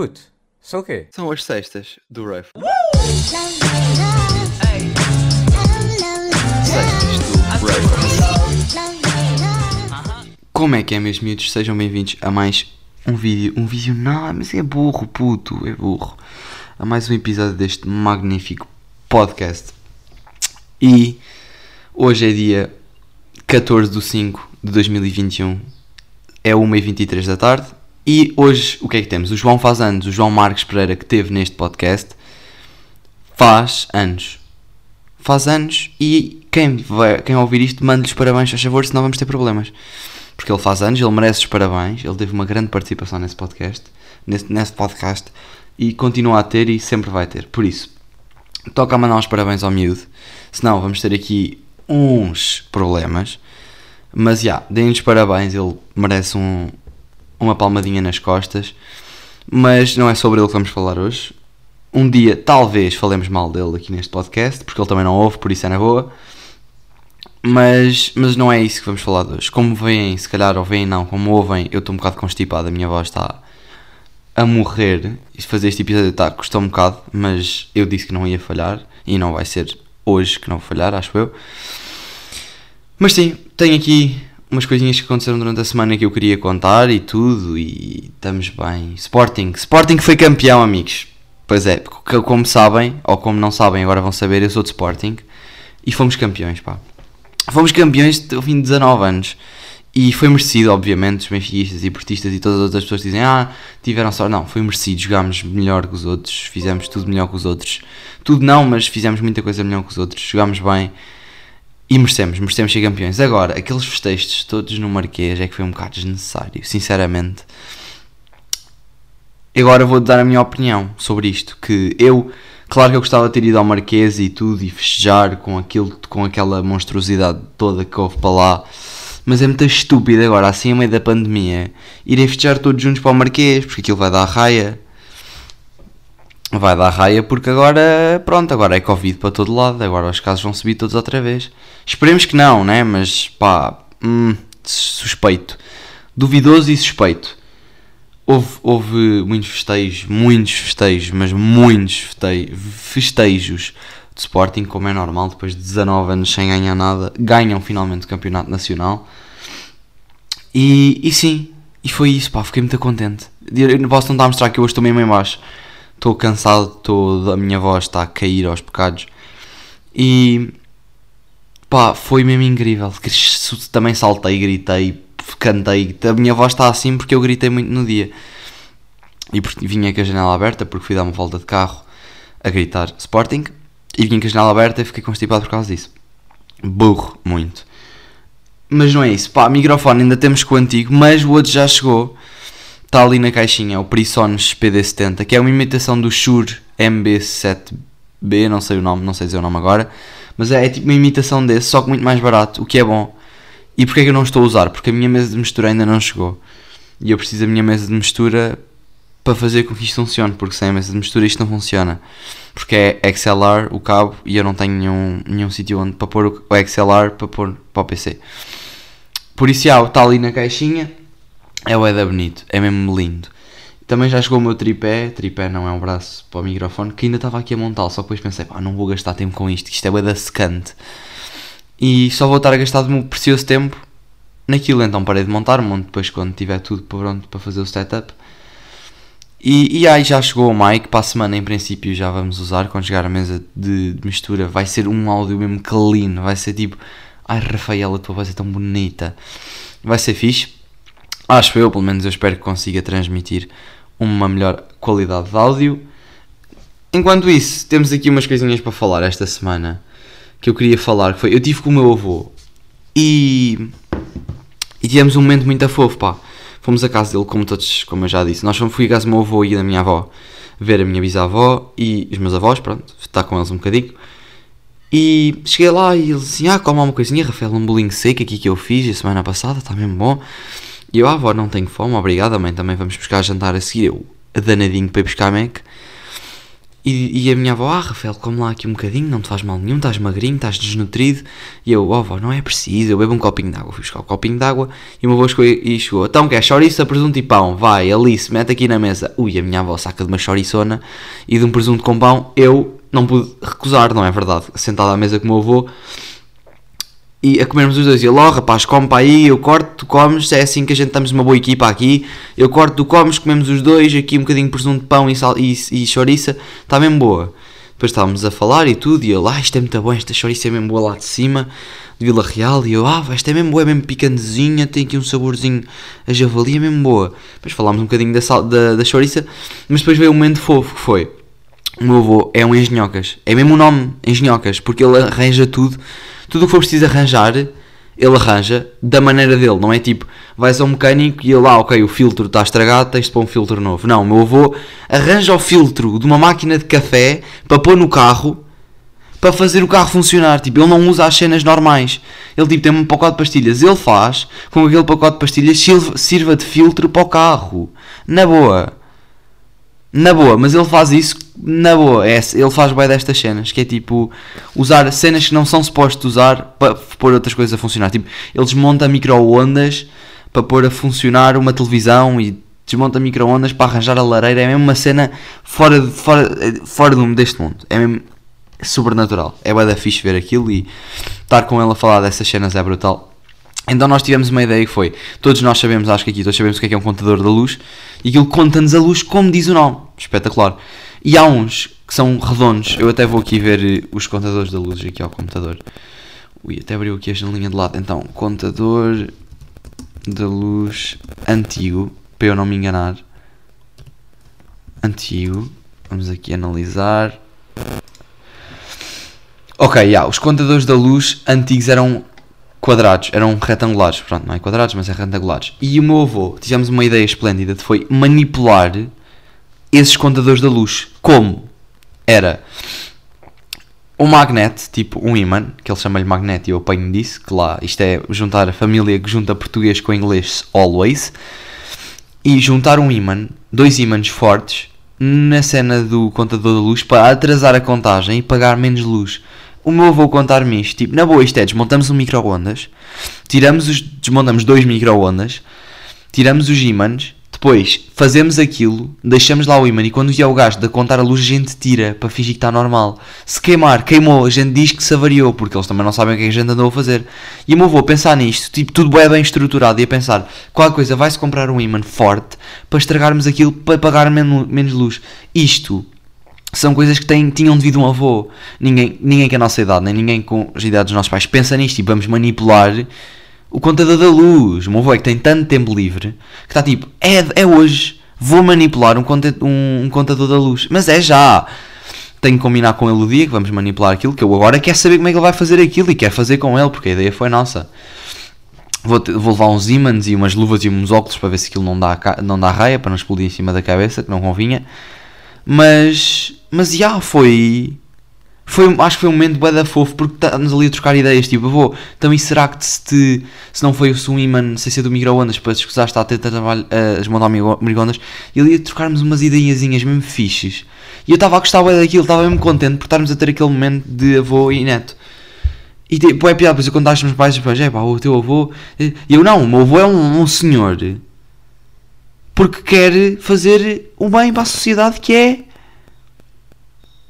Puto, são o quê? São as sextas do Ref. Sextas do Ref. Como é que é, meus miúdos? Sejam bem-vindos a mais um vídeo. Um vídeo, não, mas é burro, puto, é burro. A mais um episódio deste magnífico podcast. E hoje é dia 14 de 5 de 2021. É 1h23 da tarde. E hoje o que é que temos? O João faz anos, o João Marques Pereira que teve neste podcast faz anos. Faz anos e quem, vai, quem ouvir isto manda-lhes parabéns, a favor, senão vamos ter problemas. Porque ele faz anos, ele merece os parabéns, ele teve uma grande participação nesse podcast, nesse, nesse podcast, e continua a ter e sempre vai ter. Por isso, toca a mandar uns parabéns ao miúdo, senão vamos ter aqui uns problemas. Mas já, yeah, deem-lhes parabéns, ele merece um, uma palmadinha nas costas. Mas não é sobre ele que vamos falar hoje. Um dia, talvez, falemos mal dele aqui neste podcast, porque ele também não ouve, por isso é na boa. Mas, mas não é isso que vamos falar de hoje. Como veem, se calhar, ou veem não, como ouvem, eu estou um bocado constipado, a minha voz está a morrer. E fazer este episódio está, custou um bocado, mas eu disse que não ia falhar, e não vai ser hoje que não vou falhar, acho eu. Mas sim, tenho aqui umas coisinhas que aconteceram durante a semana que eu queria contar e tudo, e estamos bem. Sporting, Sporting foi campeão, amigos. Pois é, como sabem, ou como não sabem, agora vão saber, eu sou de Sporting e fomos campeões, pá. Fomos campeões ao fim de 19 anos. E foi merecido, obviamente, os benfiquistas e portistas e todas as outras pessoas dizem Ah, tiveram só. Não, foi merecido, jogámos melhor que os outros, fizemos tudo melhor que os outros. Tudo não, mas fizemos muita coisa melhor que os outros, jogámos bem e merecemos, merecemos ser campeões. Agora, aqueles festejos todos no Marquês é que foi um bocado desnecessário, sinceramente. Agora vou dar a minha opinião sobre isto. Que eu, claro que eu gostava de ter ido ao Marquês e tudo e festejar com, aquilo, com aquela monstruosidade toda que houve para lá. Mas é muito estúpido agora, assim a meio da pandemia, irem festejar todos juntos para o Marquês, porque aquilo vai dar raia vai dar raia porque agora, pronto, agora é Covid para todo lado, agora os casos vão subir todos outra vez. Esperemos que não, né? Mas pá, hum, suspeito. Duvidoso e suspeito. Houve, houve muitos festejos, muitos festejos, mas muitos festejos de Sporting, como é normal, depois de 19 anos sem ganhar nada, ganham finalmente o Campeonato Nacional. E, e sim, e foi isso, pá, fiquei muito contente. Posso tentar mostrar que eu hoje estou mesmo em baixo estou cansado, tô, a minha voz está a cair aos pecados. E pá, foi mesmo incrível. Também saltei, gritei, cantei. A minha voz está assim porque eu gritei muito no dia. E vinha com a janela aberta porque fui dar uma volta de carro a gritar Sporting. E vinha com a janela aberta e fiquei constipado por causa disso. Burro, muito. Mas não é isso. Pá, microfone ainda temos com o antigo, mas o outro já chegou está ali na caixinha, o Prisonus PD70, que é uma imitação do Shure MB7B, não sei o nome, não sei dizer o nome agora, mas é, é tipo uma imitação desse, só que muito mais barato, o que é bom. E porquê é que eu não estou a usar? Porque a minha mesa de mistura ainda não chegou. E eu preciso da minha mesa de mistura para fazer com que isto funcione, porque sem a mesa de mistura isto não funciona. Porque é XLR o cabo e eu não tenho nenhum, nenhum sítio onde para pôr o XLR para pôr para o PC. Por isso, está ali na caixinha é o Eda bonito, é mesmo lindo. Também já chegou o meu tripé, tripé não é um braço para o microfone, que ainda estava aqui a montá-lo, só depois pensei, pá, não vou gastar tempo com isto, isto é o secante. E só vou estar a gastar o meu precioso tempo naquilo, então parei de montar, monto depois quando tiver tudo pronto para fazer o setup. E, e aí já chegou o mic, para a semana em princípio já vamos usar, quando chegar a mesa de, de mistura, vai ser um áudio mesmo clean, vai ser tipo, ai Rafaela, a tua voz é tão bonita, vai ser fixe. Acho eu, pelo menos eu espero que consiga transmitir uma melhor qualidade de áudio. Enquanto isso, temos aqui umas coisinhas para falar esta semana que eu queria falar. Que foi, eu tive com o meu avô e, e tivemos um momento muito fofo, pá. Fomos à casa dele, como todos, como eu já disse. Nós fomos, fui casa do meu avô e da minha avó ver a minha bisavó e os meus avós, pronto, estar com eles um bocadinho. E cheguei lá e ele disse assim: Ah, calma uma coisinha, Rafael, um bolinho seco aqui que eu fiz a semana passada, está mesmo bom. E eu, ah, avó, não tenho fome, obrigada, mãe, também vamos buscar jantar a seguir. Eu, danadinho para ir buscar Mac. E, e a minha avó, ah, Rafael, come lá aqui um bocadinho, não te faz mal nenhum, estás magrinho, estás desnutrido. E eu, oh, avó, não é preciso, eu bebo um copinho de água. Fui buscar um copinho de água e o meu avô chegou e chegou. Então, quer chouriça, presunto e pão? Vai, Alice, mete aqui na mesa. Ui, a minha avó saca de uma chouriçona e de um presunto com pão. Eu não pude recusar, não é verdade? Sentado à mesa com o meu avô e a comermos os dois. E ele, oh, rapaz, come para aí, eu corto, tu comes, é assim que a gente estamos uma boa equipa aqui. Eu corto, tu comes, comemos os dois, aqui um bocadinho de presunto de pão e, sal, e, e chouriça, está mesmo boa. Depois estávamos a falar e tudo, e ele, ah, isto é muito bom, esta chouriça é mesmo boa lá de cima, de Vila Real. E eu, ah, esta é mesmo boa, é mesmo picantezinha, tem aqui um saborzinho a javali, é mesmo boa. Depois falámos um bocadinho da, sal, da, da chouriça, mas depois veio um momento fofo que foi. O meu avô é um engenhocas, é mesmo o nome, engenhocas, porque ele arranja tudo tudo o que for preciso arranjar, ele arranja da maneira dele. Não é tipo, vais ao mecânico e ele, ah, ok, o filtro está estragado, tens de pôr um filtro novo. Não, meu avô arranja o filtro de uma máquina de café para pôr no carro para fazer o carro funcionar. Tipo, ele não usa as cenas normais. Ele tipo, tem um pacote de pastilhas. Ele faz com aquele pacote de pastilhas sirva de filtro para o carro. Na boa. Na boa, mas ele faz isso na boa. É, ele faz bem destas cenas, que é tipo usar cenas que não são supostos usar para pôr outras coisas a funcionar. Tipo, ele desmonta micro-ondas para pôr a funcionar uma televisão e desmonta micro-ondas para arranjar a lareira. É mesmo uma cena fora, fora, fora do, deste mundo. É mesmo sobrenatural. É bem da fixe ver aquilo e estar com ele a falar dessas cenas é brutal. Então nós tivemos uma ideia que foi, todos nós sabemos, acho que aqui todos sabemos o que é, que é um contador da luz, e aquilo conta-nos a luz como diz o nome, espetacular. E há uns que são redondos, eu até vou aqui ver eh, os contadores da luz aqui ao computador. Ui, até abriu aqui esta linha de lado. Então, contador da luz antigo, para eu não me enganar. Antigo, vamos aqui analisar. Ok, yeah, os contadores da luz antigos eram quadrados, eram retangulares, pronto, não é quadrados, mas é retangulares. E o meu avô, tivemos uma ideia esplêndida, de foi manipular esses contadores da luz. Como? Era um magnet, tipo um imã, que ele chama-lhe magnet e eu apanho disso, que lá, isto é juntar a família que junta português com inglês always, e juntar um imã, dois ímãs fortes, na cena do contador da luz para atrasar a contagem e pagar menos luz o meu avô contar-me isto, tipo, na boa isto é, desmontamos um micro-ondas, tiramos os, desmontamos dois micro-ondas, tiramos os ímãs, depois fazemos aquilo, deixamos lá o ímã e quando vier o gajo de contar a luz a gente tira para fingir que está normal. Se queimar, queimou, a gente diz que se avariou, porque eles também não sabem o que, é a gente andou a fazer. E o meu avô pensar nisto, tipo, tudo bem, bem estruturado e a pensar, qual coisa, vai-se comprar um ímã forte para estragarmos aquilo para pagar menos, menos luz. Isto são coisas que têm, tinham devido um avô. Ninguém, ninguém com a nossa idade, nem ninguém com as idades dos nossos pais pensa nisto e vamos manipular o contador da luz. O meu avô é que tem tanto tempo livre que está tipo, é, é hoje, vou manipular um, um, um contador da luz. Mas é já. Tenho que combinar com ele o dia que vamos manipular aquilo, que eu agora quero saber como é que ele vai fazer aquilo e quero fazer com ele, porque a ideia foi nossa. Vou, vou levar uns ímãs e umas luvas e uns óculos para ver se aquilo não dá, não dá raia, para não explodir em cima da cabeça, que não convinha. Mas mas já yeah, foi. Foi, acho que foi um momento bué da fofo porque estamos ali a trocar ideias. Tipo, vou, então e será que se, te, se não foi o Suiman, sei se é do microondas, para te escusaste a ter trabalho, a desmontar microondas, e ali a trocarmos umas ideiazinhas mesmo fixes. E eu estava a gostar bué daquilo, estava mesmo contente por estarmos a ter aquele momento de avô e neto. E tipo, é piada, depois eu contaste aos meus pais, depois, é pá, o teu avô. E eu não, o meu avô é um, um senhor porque quer fazer o bem para a sociedade que é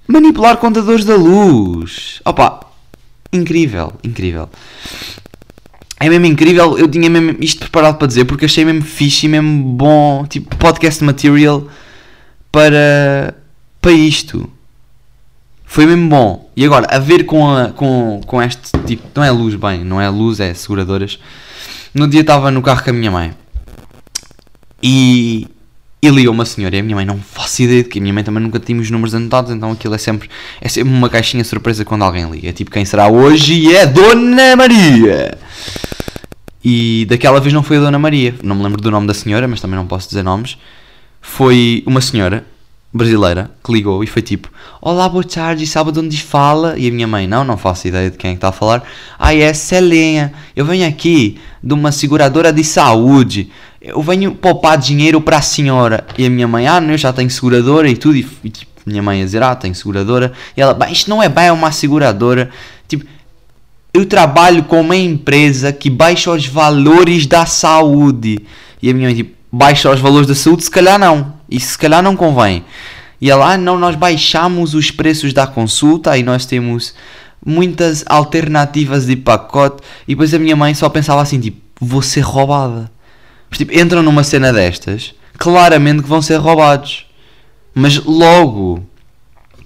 Manipular contadores da luz. Opa, incrível, incrível. É mesmo incrível, eu tinha mesmo isto preparado para dizer porque achei mesmo fixe e mesmo bom, tipo, podcast material para, para isto. Foi mesmo bom. E agora, a ver com, a, com, com este tipo, não é luz bem, não é luz, é seguradoras. No dia estava no carro com a minha mãe. E e ligou uma senhora e a minha mãe não faço ideia de que a minha mãe também nunca tinha os números anotados, então aquilo é sempre, é sempre uma caixinha surpresa quando alguém liga. É tipo, quem será hoje? É Dona Maria! E daquela vez não foi a Dona Maria, não me lembro do nome da senhora, mas também não posso dizer nomes. Foi uma senhora brasileira que ligou e foi tipo: Olá, boa tarde, sabe de onde fala? E a minha mãe: Não, não faço ideia de quem é está a falar. Ah, é Celenha, eu venho aqui de uma seguradora de saúde eu venho poupar dinheiro para a senhora. E a minha mãe, ah, não, eu já tenho seguradora e tudo. E, e tipo, minha mãe a dizer, ah, tem seguradora. E ela, bem, isto não é bem uma seguradora. Tipo, eu trabalho com uma empresa que baixa os valores da saúde. E a minha mãe, tipo, baixa os valores da saúde? Se calhar não. Isso se calhar não convém. E ela, ah, não, nós baixamos os preços da consulta e nós temos muitas alternativas de pacote. E depois a minha mãe só pensava assim, tipo, vou ser roubada. Mas, tipo, entram numa cena destas, claramente que vão ser roubados. Mas logo.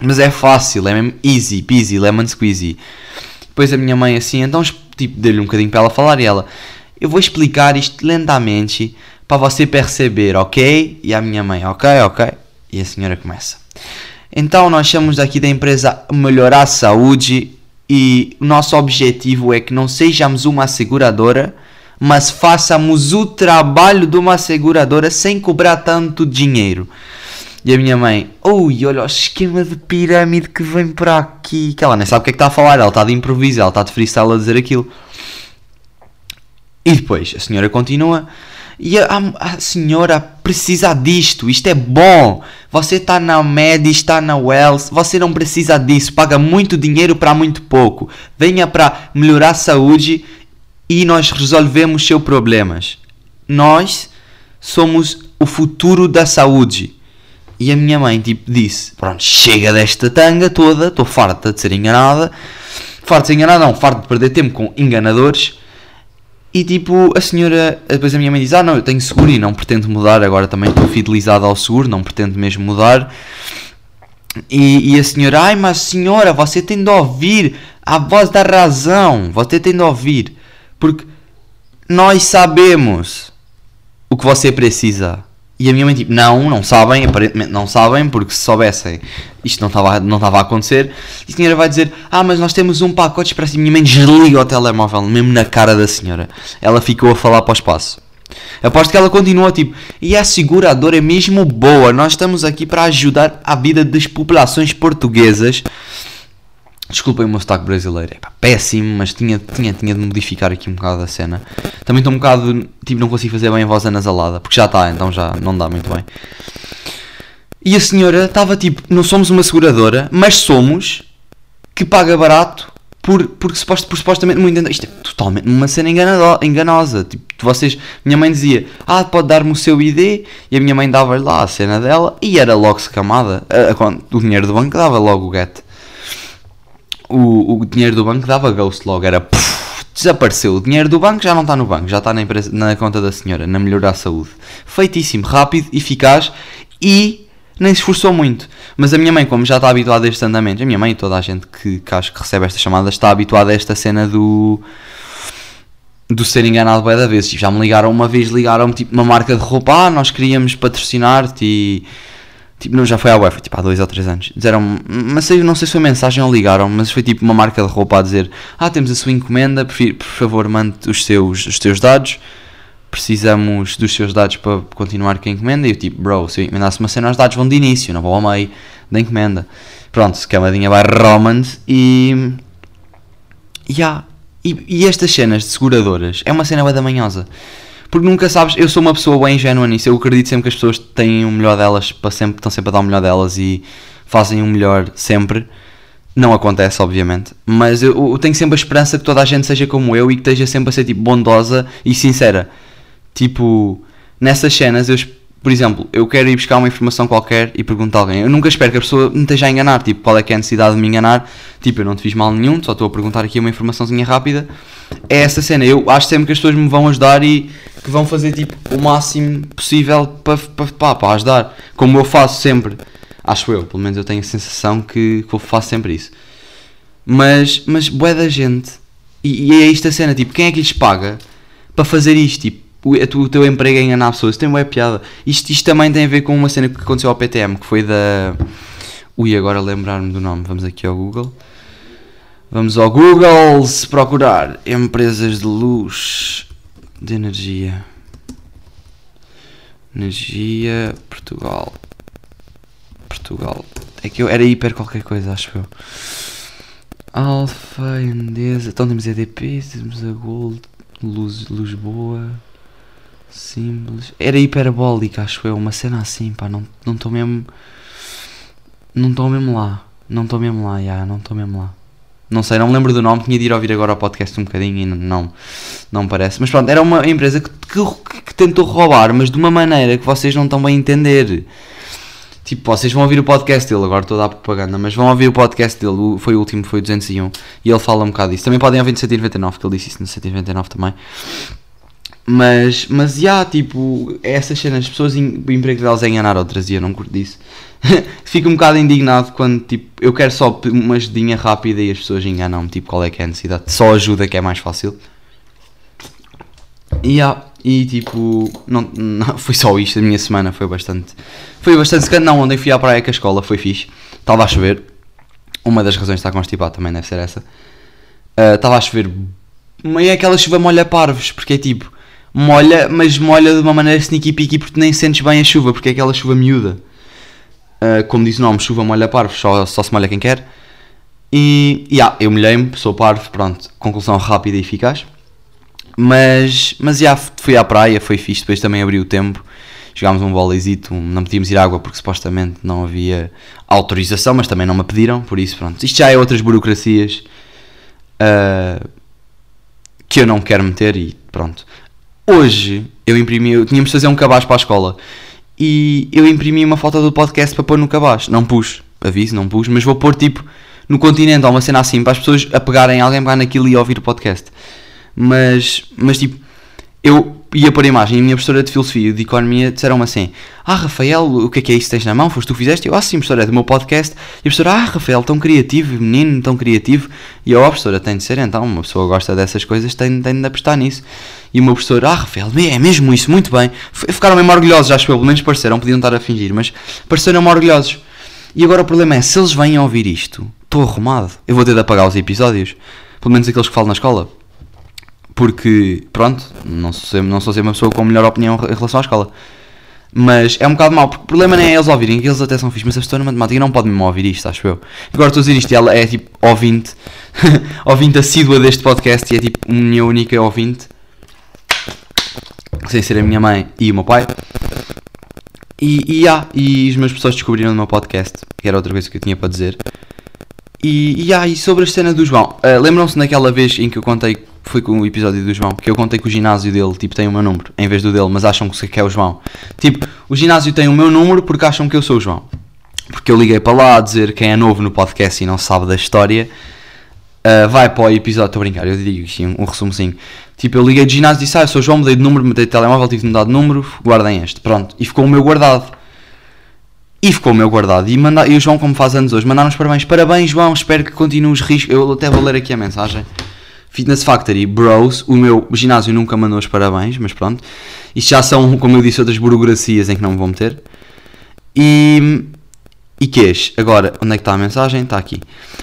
Mas é fácil, é mesmo easy, peasy, lemon squeezy. Depois a minha mãe assim, então tipo, dei-lhe um bocadinho para ela falar e ela, eu vou explicar isto lentamente para você perceber, ok? E a minha mãe, ok, ok. E a senhora começa. Então nós chamamos daqui da empresa Melhorar a Saúde e o nosso objetivo é que não sejamos uma seguradora, mas façamos o trabalho de uma seguradora sem cobrar tanto dinheiro. E a minha mãe, ui, olha o esquema de pirâmide que vem por aqui. Que ela nem sabe o que é que está a falar, ela está de improviso, ela está de freestyle a dizer aquilo. E depois a senhora continua. E a, a, senhora precisa disto, isto é bom. Você está na Med, está na Wells, você não precisa disso. Paga muito dinheiro para muito pouco. Venha para melhorar a saúde e nós resolvemos seus problemas. Nós somos o futuro da saúde. E a minha mãe, tipo, disse: Pronto, chega desta tanga toda, estou farta de ser enganada. Farta de ser enganada, não, farta de perder tempo com enganadores. E tipo, a senhora, depois a minha mãe diz: Ah, não, eu tenho seguro e não pretendo mudar. Agora também estou fidelizada ao seguro, não pretendo mesmo mudar. E, e, a senhora, ai, mas senhora, você tem de ouvir a voz da razão. Você tem de ouvir. Porque nós sabemos o que você precisa. E a minha mãe tipo, não, não sabem, aparentemente não sabem, porque se soubessem isto não estava não a acontecer. E a senhora vai dizer, ah, mas nós temos um pacote expresso. E a minha mãe desliga o telemóvel, mesmo na cara da senhora. Ela ficou a falar para o espaço. Aposto que ela continua tipo, e a seguradora é mesmo boa, nós estamos aqui para ajudar a vida das populações portuguesas Desculpem o meu sotaque brasileiro, é pá, péssimo, mas tinha, tinha, tinha de modificar aqui um bocado a cena. Também estou um bocado, tipo, não consigo fazer bem a voz anasalada, porque já está, então já não dá muito bem. E a senhora estava tipo, não somos uma seguradora, mas somos que paga barato por, supost, por supostamente muito. Isto é totalmente uma cena enganado, enganosa. Tipo, vocês, minha mãe dizia, ah, pode dar-me o seu ID, e a minha mãe dava lá a cena dela, e era logo secamada. A, a, o dinheiro do banco dava logo o get o, o dinheiro do banco dava ghost logo, era puf, desapareceu. O dinheiro do banco já não está no banco, já está na, empresa, na conta da senhora, na melhorar a saúde. Feitíssimo, rápido, eficaz e nem se esforçou muito. Mas a minha mãe, como já está habituada a estes andamentos, a minha mãe e toda a gente que, que acho que recebe estas chamadas está habituada a esta cena do do ser enganado bem da vez. Já me ligaram uma vez, ligaram-me tipo uma marca de roupa, ah, nós queríamos patrocinar-te e Tipo, não, já foi à UEFA, tipo, há dois ou três anos. Disseram, mas sei, não sei se foi mensagem ou ligaram, mas foi tipo uma marca de roupa a dizer: Ah, temos a sua encomenda, por, favor, mande os seus, os teus dados. Precisamos dos seus dados para continuar com a encomenda. E eu, tipo, bro, se eu encomendasse uma cena, os dados vão de início, não vão ao meio da encomenda. Pronto, camadinha vai Romans e. Yeah. E, e estas cenas de seguradoras é uma cena bem manhosa. Porque nunca sabes, eu sou uma pessoa bem ingênua nisso. Eu acredito sempre que as pessoas têm o melhor delas, para sempre, estão sempre a dar o melhor delas e fazem o melhor sempre. Não acontece, obviamente, mas eu, eu, tenho sempre a esperança que toda a gente seja como eu e que esteja sempre a ser tipo bondosa e sincera. Tipo, nessas cenas eu por exemplo, eu quero ir buscar uma informação qualquer e pergunto a alguém. Eu nunca espero que a pessoa me esteja a enganar. Tipo, qual é que é a necessidade de me enganar? Tipo, eu não te fiz mal nenhum, só estou a perguntar aqui uma informaçãozinha rápida. É essa cena. Eu acho sempre que as pessoas me vão ajudar e que vão fazer tipo o máximo possível para, para, para ajudar. Como eu faço sempre. Acho eu, pelo menos eu tenho a sensação que, que eu faço sempre isso. Mas, mas boé da gente. E, e é isto a cena, tipo, quem é que lhes paga para fazer isto? Tipo, o, o teu emprego é enganar pessoas. Tem uma piada. Isto, isto também tem a ver com uma cena que aconteceu ao PTM, que foi da. Ui, agora lembrar-me do nome. Vamos aqui ao Google. Vamos ao Google se procurar empresas de luz de energia. Energia Portugal. Portugal. É que eu era hiper qualquer coisa, acho eu. Alfa, Endesa. Então temos EDP, temos a Gold, Luz, Lisboa. Simples. Era hiperbólica, acho eu. Uma cena assim, pá. Não estou mesmo. Não estou mesmo lá. Não estou mesmo lá, já, não estou mesmo lá. Não sei, não me lembro do nome, tinha de ir ouvir agora o podcast um bocadinho e não, não parece. Mas pronto, era uma empresa que, que, que tentou roubar, mas de uma maneira que vocês não estão bem a entender. Tipo, vocês vão ouvir o podcast dele, agora estou a dar propaganda, mas vão ouvir o podcast dele, foi o último, foi o 201, e ele fala um bocado disso. Também podem ouvir no 199, que ele disse isso no 199 também. Mas, mas, já, tipo, essas cenas, as pessoas, o emprego delas é enganar outras, e eu não curto disso. Fico um bocado indignado quando, tipo, eu quero só uma ajudinha rápida e as pessoas enganam-me, tipo, qual é que é a necessidade. Só ajuda que é mais fácil. E, yeah, e tipo, não, não, foi só isto, a minha semana foi bastante, foi bastante secante. Não, ontem fui à praia com a escola, foi fixe. Estava a chover. Uma das razões de estar constipado também deve ser essa. Uh, estava a chover, mas é aquela chuva molha parvos, porque é tipo, molha, mas molha de uma maneira sneaky peaky porque nem sentes bem a chuva, porque é aquela chuva miúda. Uh, como diz o nome, chuva molha parvos, só, só se molha quem quer. E, yeah, eu molhei-me, sou parvo, pronto, conclusão rápida e eficaz. Mas, mas já fui à praia, foi fixe, depois também abriu o tempo. Jogámos um voleizito, não podíamos ir à água porque supostamente não havia autorização, mas também não me pediram, por isso pronto. Isto já é outras burocracias uh, que eu não quero meter e pronto. Hoje eu imprimi, eu, tínhamos de fazer um cabaz para a escola e eu imprimi uma foto do podcast para pôr no cabaz. Não pus, aviso, não pus, mas vou pôr tipo no continente ou uma cena assim para as pessoas apegarem alguém pegar naquilo e ouvir o podcast. Mas, mas tipo, eu ia pôr a imagem e a minha professora de filosofia e de economia disseram-me assim: Ah, Rafael, o que é que é isso que tens na mão? Foste tu que fizeste? Eu, ah, sim, professora, é do meu podcast. E a professora, ah, Rafael, tão criativo, menino, tão criativo. E eu, oh, professora, tem de ser então, uma pessoa gosta dessas coisas, tem, tem de apostar nisso. E o meu professor, ah, Rafael, é mesmo isso, muito bem. Ficaram mesmo orgulhosos, acho que pelo menos pareceram, podiam estar a fingir, mas pareceram orgulhosos. E agora o problema é, se eles vêm a ouvir isto, estou arrumado. Eu vou ter de apagar os episódios, pelo menos aqueles que falo na escola porque, pronto, não sou, não sou sempre uma pessoa com melhor opinião em relação à escola. Mas é um bocado mau, porque o problema não é eles ouvirem, eles até são fixos, mas a pessoa na matemática não pode mesmo ouvir isto, acho eu. Agora estou a dizer isto e ela é tipo ouvinte, ouvinte assídua deste podcast e é tipo minha única ouvinte, sem ser a minha mãe e o meu pai. E, e, ah, e os meus pessoas descobriram no meu podcast, que era outra coisa que eu tinha para dizer. E, e, ah, e sobre a cena do João, uh, lembram-se naquela vez em que eu contei foi com o episódio do João, que eu contei que o ginásio dele, tipo, tem o meu número, em vez do dele, mas acham que é o João. Tipo, o ginásio tem o meu número porque acham que eu sou o João. Porque eu liguei para lá a dizer quem é novo no podcast e não sabe da história, uh, vai para o episódio, estou a brincar, eu digo um, um resumozinho. Tipo, eu liguei de ginásio e disse, ah, eu sou o João, mudei de número, mudei de telemóvel, tive de mudar de número, guardem este, pronto. E ficou o meu guardado. E ficou o meu guardado. E, manda... e o João, como faz anos hoje, mandaram os parabéns. Parabéns, João, espero que continues risco. Eu até vou ler aqui a mensagem. Fitness Factory Bros, o meu ginásio nunca mandou os parabéns, mas pronto. Isto já são, como eu disse, outras burocracias em que não me vou meter. E. E quês? Agora, onde é que está a mensagem? Está aqui.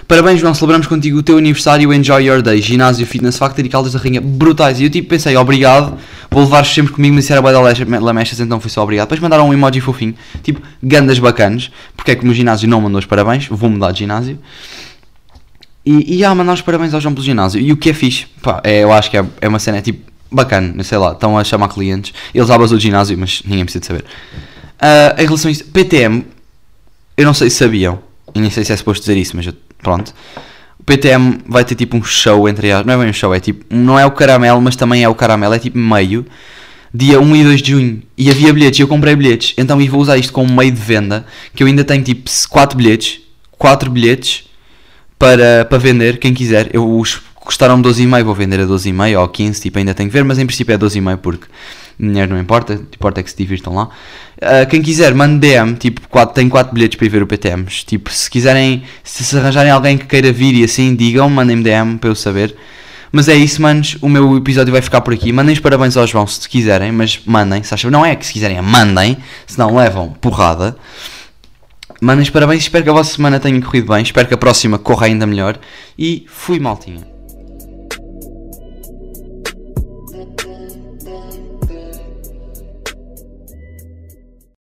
Parabéns, João, celebramos contigo o teu aniversário. Enjoy your day. Ginásio Fitness Factory Caldas da Rainha. Brutais. E eu tipo pensei, obrigado. Vou levar sempre comigo, mas isso era da lamechas, então foi só obrigado. Depois mandaram um emoji fofinho. Tipo, gandas bacanas. Porque é que o meu ginásio não mandou os parabéns. Vou mudar de ginásio. E, e a mandar os parabéns ao João pelo ginásio. E o que é fixe, pá, é, eu acho que é, é uma cena tipo bacana, sei lá, estão a chamar clientes. Eles abasam o ginásio, mas ninguém precisa de saber. Uh, em relação a isso, PTM, eu não sei se sabiam, e nem sei se é suposto dizer isso, mas eu, pronto. O PTM vai ter tipo um show entre as. Não é bem um show, é tipo. Não é o caramelo, mas também é o caramelo, é tipo meio. Dia 1 e 2 de junho. E havia bilhetes, e eu comprei bilhetes. Então e vou usar isto como meio de venda. Que eu ainda tenho tipo 4 bilhetes. 4 bilhetes para, para vender, quem quiser. Eu, os custaram 12,5, vou vender a 12,5 ou 15, tipo, ainda tenho que ver, mas em princípio é 12,5 porque dinheiro não importa, importa é que se divirtam lá. Uh, quem quiser, mande DM, tipo, quatro, tem 4 bilhetes para ir ver o PTMs. Tipo, se quiserem, se, se arranjarem alguém que queira vir e assim, digam, mandem-me DM para eu saber. Mas é isso, manos. O meu episódio vai ficar por aqui. Mandem os parabéns ao João se quiserem, mas mandem. Se acham, não é que se quiserem, mandem. Senão levam porrada. Mandem parabéns, espero que a vossa semana tenha corrido bem, espero que a próxima corra ainda melhor e fui maltinha.